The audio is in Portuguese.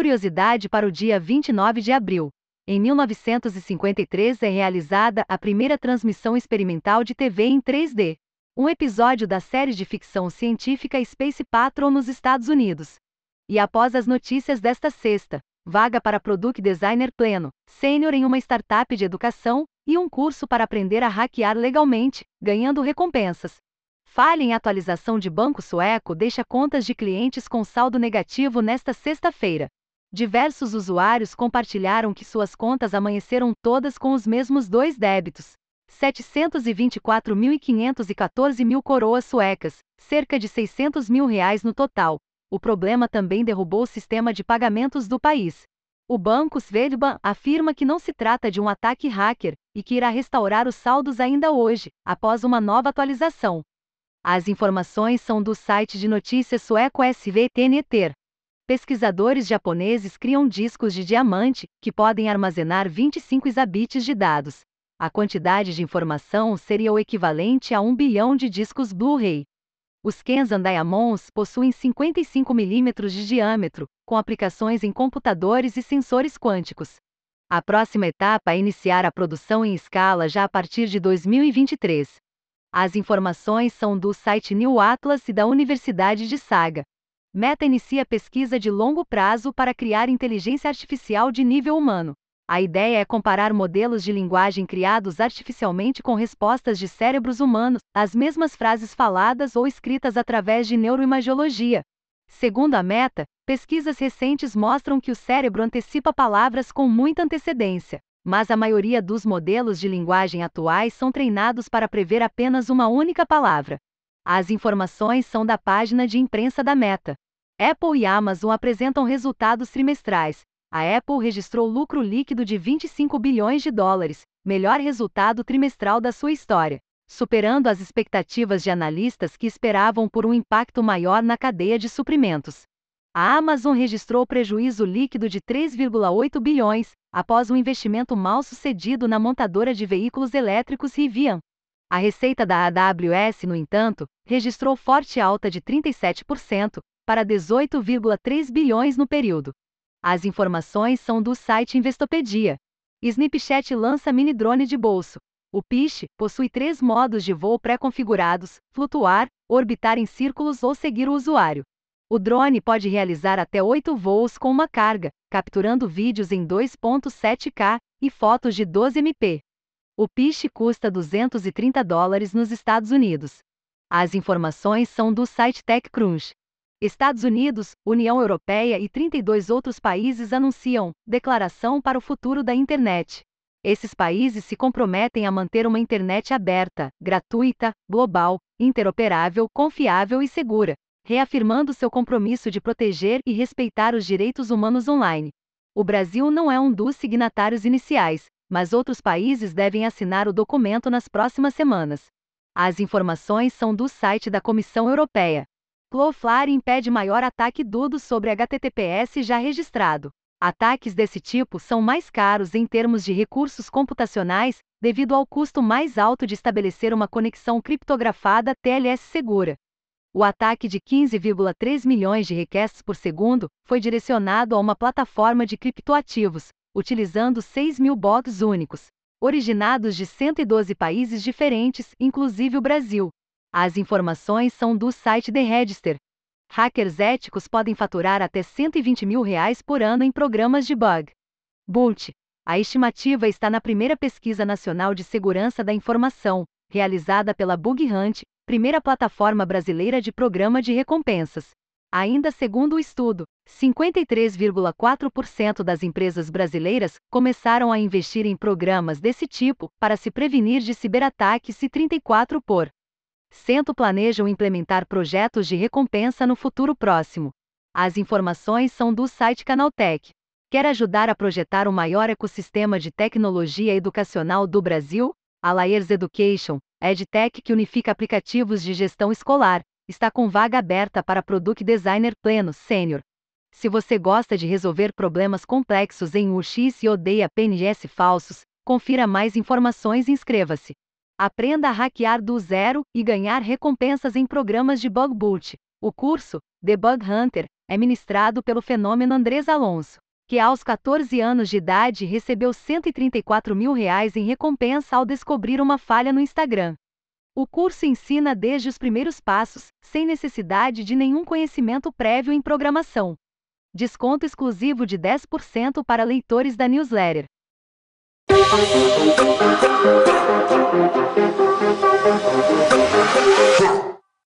Curiosidade para o dia 29 de abril. Em 1953 é realizada a primeira transmissão experimental de TV em 3D. Um episódio da série de ficção científica Space Patrol nos Estados Unidos. E após as notícias desta sexta, vaga para Product Designer pleno, sênior em uma startup de educação e um curso para aprender a hackear legalmente, ganhando recompensas. Falha em atualização de banco sueco deixa contas de clientes com saldo negativo nesta sexta-feira. Diversos usuários compartilharam que suas contas amanheceram todas com os mesmos dois débitos. 724.514 mil coroas suecas, cerca de 600 mil reais no total. O problema também derrubou o sistema de pagamentos do país. O banco Swedbank afirma que não se trata de um ataque hacker e que irá restaurar os saldos ainda hoje, após uma nova atualização. As informações são do site de notícias sueco SVTNeter. Pesquisadores japoneses criam discos de diamante que podem armazenar 25 exabytes de dados. A quantidade de informação seria o equivalente a 1 bilhão de discos Blu-ray. Os Kensan Diamonds possuem 55 mm de diâmetro, com aplicações em computadores e sensores quânticos. A próxima etapa é iniciar a produção em escala já a partir de 2023. As informações são do site New Atlas e da Universidade de Saga. Meta inicia pesquisa de longo prazo para criar inteligência artificial de nível humano. A ideia é comparar modelos de linguagem criados artificialmente com respostas de cérebros humanos, as mesmas frases faladas ou escritas através de neuroimagiologia. Segundo a Meta, pesquisas recentes mostram que o cérebro antecipa palavras com muita antecedência mas a maioria dos modelos de linguagem atuais são treinados para prever apenas uma única palavra. As informações são da página de imprensa da Meta. Apple e Amazon apresentam resultados trimestrais. A Apple registrou lucro líquido de 25 bilhões de dólares, melhor resultado trimestral da sua história, superando as expectativas de analistas que esperavam por um impacto maior na cadeia de suprimentos. A Amazon registrou prejuízo líquido de 3,8 bilhões, após um investimento mal sucedido na montadora de veículos elétricos Rivian. A receita da AWS, no entanto, registrou forte alta de 37%, para 18,3 bilhões no período. As informações são do site Investopedia. Snapchat lança mini drone de bolso. O Piche possui três modos de voo pré-configurados: flutuar, orbitar em círculos ou seguir o usuário. O drone pode realizar até 8 voos com uma carga, capturando vídeos em 2.7K e fotos de 12 MP. O Piche custa 230 dólares nos Estados Unidos. As informações são do site TechCrunch. Estados Unidos, União Europeia e 32 outros países anunciam declaração para o futuro da internet. Esses países se comprometem a manter uma internet aberta, gratuita, global, interoperável, confiável e segura, reafirmando seu compromisso de proteger e respeitar os direitos humanos online. O Brasil não é um dos signatários iniciais, mas outros países devem assinar o documento nas próximas semanas. As informações são do site da Comissão Europeia. Cloudflare impede maior ataque dudo sobre HTTPS já registrado. Ataques desse tipo são mais caros em termos de recursos computacionais, devido ao custo mais alto de estabelecer uma conexão criptografada TLS segura. O ataque de 15,3 milhões de requests por segundo foi direcionado a uma plataforma de criptoativos, utilizando 6 mil bots únicos, originados de 112 países diferentes, inclusive o Brasil. As informações são do site The Register. Hackers éticos podem faturar até 120 mil reais por ano em programas de bug. Bolt. A estimativa está na primeira pesquisa nacional de segurança da informação, realizada pela Bug Hunt, primeira plataforma brasileira de programa de recompensas. Ainda segundo o estudo, 53,4% das empresas brasileiras começaram a investir em programas desse tipo para se prevenir de ciberataques e 34 por cento planejam implementar projetos de recompensa no futuro próximo. As informações são do site Canaltech. Quer ajudar a projetar o maior ecossistema de tecnologia educacional do Brasil? A Layers Education, EdTech que unifica aplicativos de gestão escolar, está com vaga aberta para Product Designer Pleno Sênior. Se você gosta de resolver problemas complexos em UX e odeia PNS falsos, confira mais informações e inscreva-se. Aprenda a hackear do zero e ganhar recompensas em programas de Bug Boot. O curso, The Bug Hunter, é ministrado pelo fenômeno Andrés Alonso, que aos 14 anos de idade recebeu 134 mil reais em recompensa ao descobrir uma falha no Instagram. O curso ensina desde os primeiros passos, sem necessidade de nenhum conhecimento prévio em programação. Desconto exclusivo de 10% para leitores da newsletter.